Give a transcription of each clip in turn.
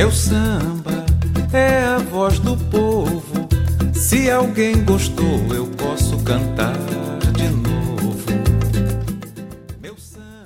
Meu samba é a voz do povo. Se alguém gostou, eu posso cantar de novo.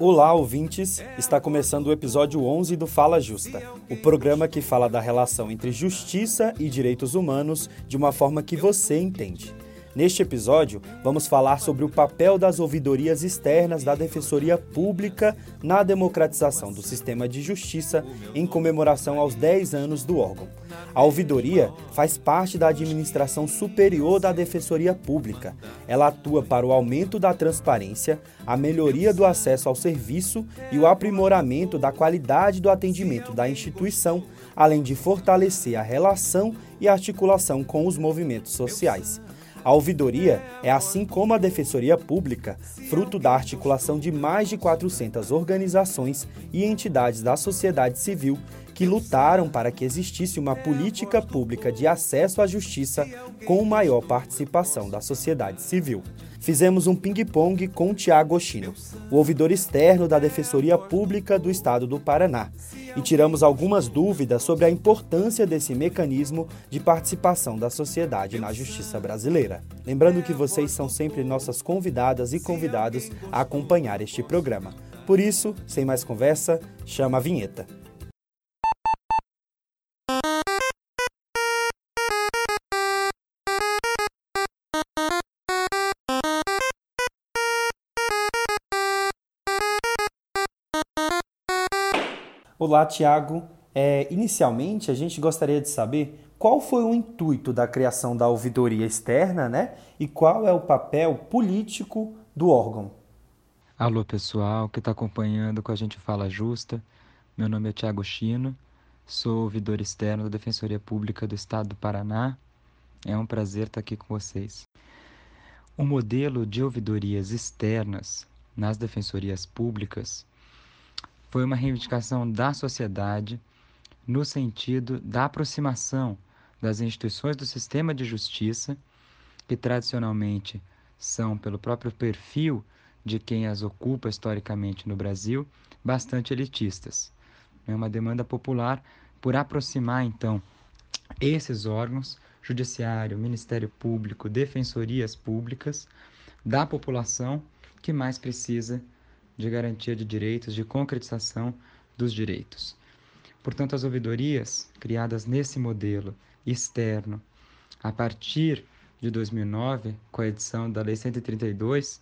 Olá, ouvintes! Está começando o episódio 11 do Fala Justa, o programa que fala da relação entre justiça e direitos humanos de uma forma que você entende. Neste episódio, vamos falar sobre o papel das ouvidorias externas da Defensoria Pública na democratização do sistema de justiça em comemoração aos 10 anos do órgão. A ouvidoria faz parte da administração superior da Defensoria Pública. Ela atua para o aumento da transparência, a melhoria do acesso ao serviço e o aprimoramento da qualidade do atendimento da instituição, além de fortalecer a relação e articulação com os movimentos sociais. A ouvidoria é, assim como a Defensoria Pública, fruto da articulação de mais de 400 organizações e entidades da sociedade civil que lutaram para que existisse uma política pública de acesso à justiça com maior participação da sociedade civil fizemos um ping-pong com Tiago Oshino, o ouvidor externo da Defensoria Pública do Estado do Paraná, e tiramos algumas dúvidas sobre a importância desse mecanismo de participação da sociedade na justiça brasileira. Lembrando que vocês são sempre nossas convidadas e convidados a acompanhar este programa. Por isso, sem mais conversa, chama a vinheta. Olá, Tiago. É, inicialmente, a gente gostaria de saber qual foi o intuito da criação da ouvidoria externa, né? E qual é o papel político do órgão. Alô, pessoal que está acompanhando com a gente Fala Justa. Meu nome é Tiago Chino, sou ouvidor externo da Defensoria Pública do Estado do Paraná. É um prazer estar aqui com vocês. O modelo de ouvidorias externas nas defensorias públicas foi uma reivindicação da sociedade no sentido da aproximação das instituições do sistema de justiça, que tradicionalmente são, pelo próprio perfil de quem as ocupa historicamente no Brasil, bastante elitistas. É uma demanda popular por aproximar, então, esses órgãos, Judiciário, Ministério Público, defensorias públicas, da população que mais precisa de garantia de direitos, de concretização dos direitos. Portanto, as ouvidorias, criadas nesse modelo externo, a partir de 2009, com a edição da Lei 132,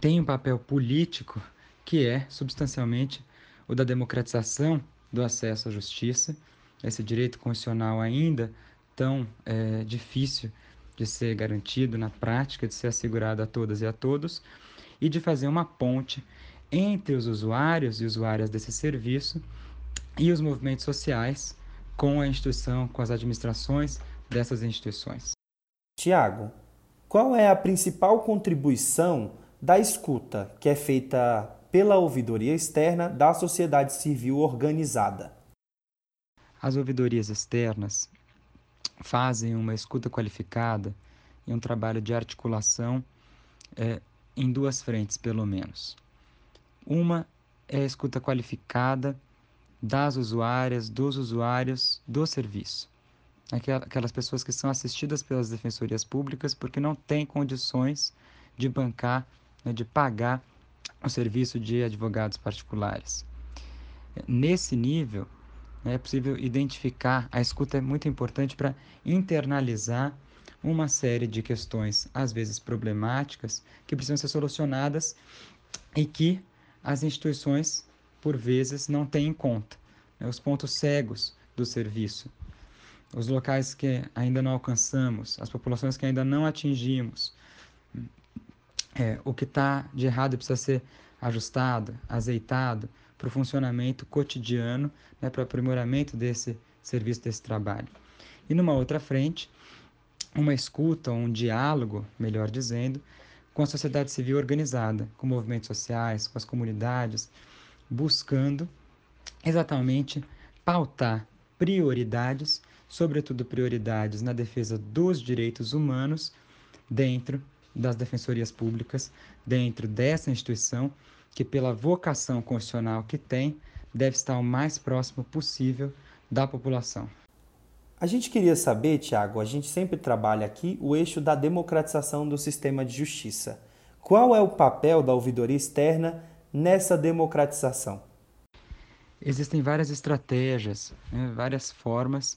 têm um papel político que é substancialmente o da democratização do acesso à justiça, esse direito constitucional ainda tão é, difícil de ser garantido na prática, de ser assegurado a todas e a todos, e de fazer uma ponte entre os usuários e usuárias desse serviço e os movimentos sociais com a instituição, com as administrações dessas instituições. Tiago, qual é a principal contribuição da escuta que é feita pela ouvidoria externa da sociedade civil organizada? As ouvidorias externas fazem uma escuta qualificada e um trabalho de articulação é, em duas frentes, pelo menos. Uma é a escuta qualificada das usuárias, dos usuários do serviço. Aquelas pessoas que são assistidas pelas defensorias públicas porque não têm condições de bancar, né, de pagar o serviço de advogados particulares. Nesse nível, né, é possível identificar, a escuta é muito importante para internalizar uma série de questões, às vezes problemáticas, que precisam ser solucionadas e que as instituições, por vezes, não têm em conta. Né? Os pontos cegos do serviço, os locais que ainda não alcançamos, as populações que ainda não atingimos. É, o que está de errado precisa ser ajustado, azeitado para o funcionamento cotidiano, né, para o aprimoramento desse serviço, desse trabalho. E numa outra frente, uma escuta, um diálogo, melhor dizendo, com a sociedade civil organizada, com movimentos sociais, com as comunidades, buscando exatamente pautar prioridades, sobretudo prioridades na defesa dos direitos humanos dentro das defensorias públicas, dentro dessa instituição que pela vocação constitucional que tem, deve estar o mais próximo possível da população. A gente queria saber, Tiago, a gente sempre trabalha aqui o eixo da democratização do sistema de justiça. Qual é o papel da ouvidoria externa nessa democratização? Existem várias estratégias, né, várias formas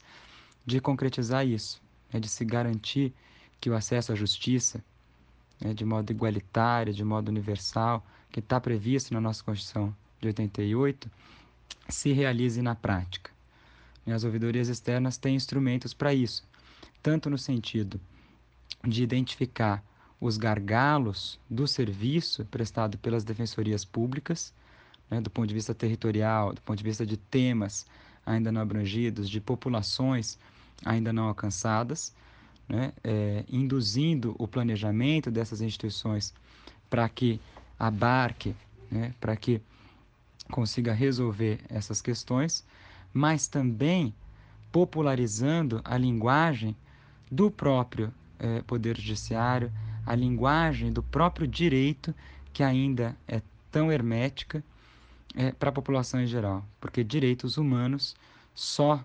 de concretizar isso, né, de se garantir que o acesso à justiça, né, de modo igualitário, de modo universal, que está previsto na nossa Constituição de 88, se realize na prática. As ouvidorias externas têm instrumentos para isso, tanto no sentido de identificar os gargalos do serviço prestado pelas defensorias públicas, né, do ponto de vista territorial, do ponto de vista de temas ainda não abrangidos, de populações ainda não alcançadas, né, é, induzindo o planejamento dessas instituições para que abarque, né, para que consiga resolver essas questões mas também popularizando a linguagem do próprio eh, Poder Judiciário, a linguagem do próprio direito, que ainda é tão hermética eh, para a população em geral, porque direitos humanos só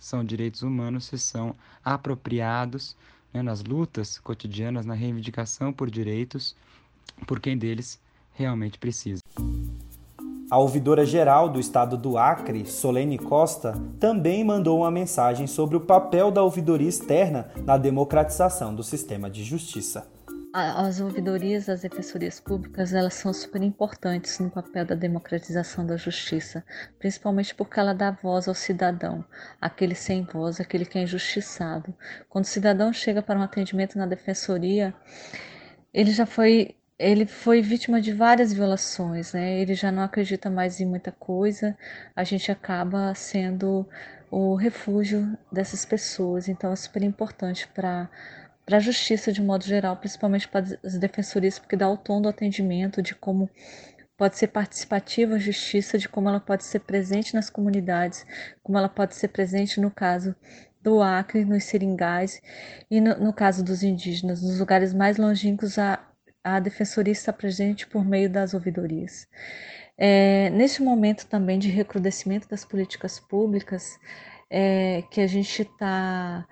são direitos humanos se são apropriados né, nas lutas cotidianas, na reivindicação por direitos por quem deles realmente precisa. A ouvidora geral do estado do Acre, Solene Costa, também mandou uma mensagem sobre o papel da ouvidoria externa na democratização do sistema de justiça. As ouvidorias as defensorias públicas, elas são super importantes no papel da democratização da justiça, principalmente porque ela dá voz ao cidadão, aquele sem voz, aquele que é injustiçado. Quando o cidadão chega para um atendimento na defensoria, ele já foi ele foi vítima de várias violações, né? Ele já não acredita mais em muita coisa. A gente acaba sendo o refúgio dessas pessoas. Então é super importante para para a justiça de modo geral, principalmente para as defensorias, porque dá o tom do atendimento, de como pode ser participativa a justiça, de como ela pode ser presente nas comunidades, como ela pode ser presente no caso do Acre, nos seringais, e no, no caso dos indígenas, nos lugares mais longínquos, a, a defensoria está presente por meio das ouvidorias. É, neste momento também de recrudescimento das políticas públicas, é, que a gente está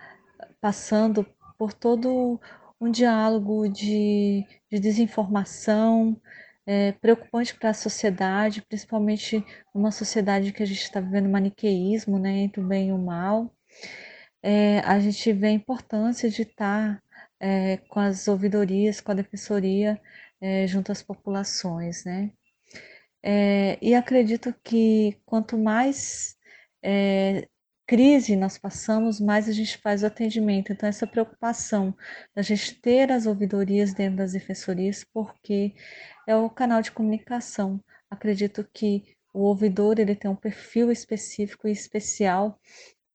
passando por todo um diálogo de, de desinformação, é, preocupante para a sociedade, principalmente uma sociedade que a gente está vivendo maniqueísmo né, entre o bem e o mal. É, a gente vê a importância de estar tá é, com as ouvidorias, com a defensoria, é, junto às populações, né? É, e acredito que quanto mais é, crise nós passamos, mais a gente faz o atendimento. Então, essa preocupação da gente ter as ouvidorias dentro das defensorias, porque é o canal de comunicação. Acredito que o ouvidor ele tem um perfil específico e especial,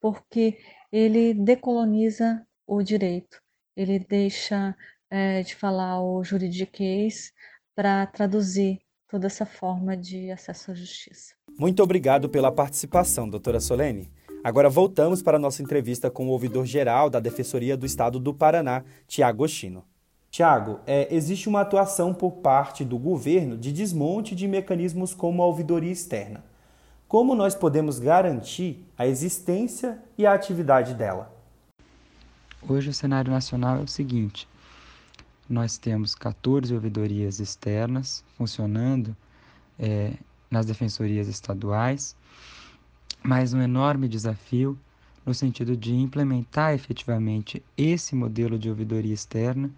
porque ele decoloniza o direito ele deixa é, de falar o juridiquês para traduzir toda essa forma de acesso à justiça. Muito obrigado pela participação, doutora Solene. Agora voltamos para a nossa entrevista com o ouvidor-geral da Defensoria do Estado do Paraná, Tiago Chino. Tiago, é, existe uma atuação por parte do governo de desmonte de mecanismos como a ouvidoria externa. Como nós podemos garantir a existência e a atividade dela? Hoje o cenário nacional é o seguinte: nós temos 14 ouvidorias externas funcionando é, nas defensorias estaduais, mas um enorme desafio no sentido de implementar efetivamente esse modelo de ouvidoria externa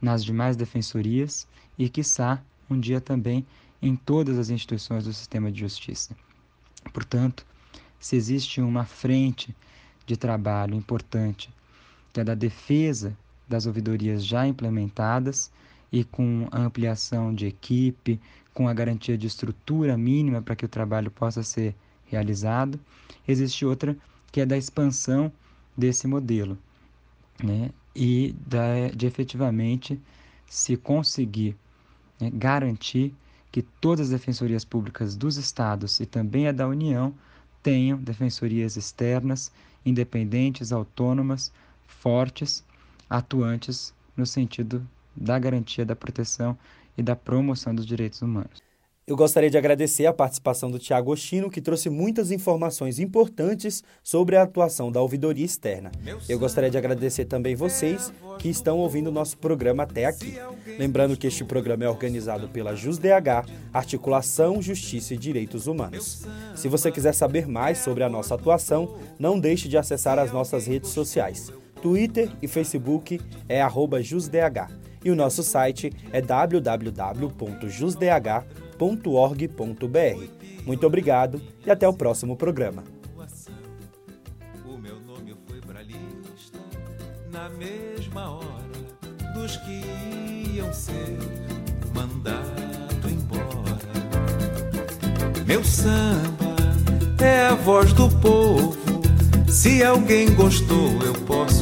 nas demais defensorias e, quiçá, um dia também em todas as instituições do sistema de justiça. Portanto, se existe uma frente de trabalho importante que é da defesa das ouvidorias já implementadas e com a ampliação de equipe, com a garantia de estrutura mínima para que o trabalho possa ser realizado. Existe outra que é da expansão desse modelo, né? e da, de efetivamente se conseguir né, garantir que todas as defensorias públicas dos estados e também a da União tenham defensorias externas, independentes, autônomas, fortes, atuantes no sentido da garantia da proteção e da promoção dos direitos humanos. Eu gostaria de agradecer a participação do Tiago Oshino, que trouxe muitas informações importantes sobre a atuação da ouvidoria externa. Eu gostaria de agradecer também vocês que estão ouvindo o nosso programa até aqui. Lembrando que este programa é organizado pela JusDH, Articulação Justiça e Direitos Humanos. Se você quiser saber mais sobre a nossa atuação, não deixe de acessar as nossas redes sociais. Twitter e Facebook é jusdh e o nosso site é www.jusdh.com www.org.br. Muito obrigado e até o próximo programa. Na mesma hora dos que iam ser mandado embora. Meu samba é a voz do povo. Se alguém gostou, eu posso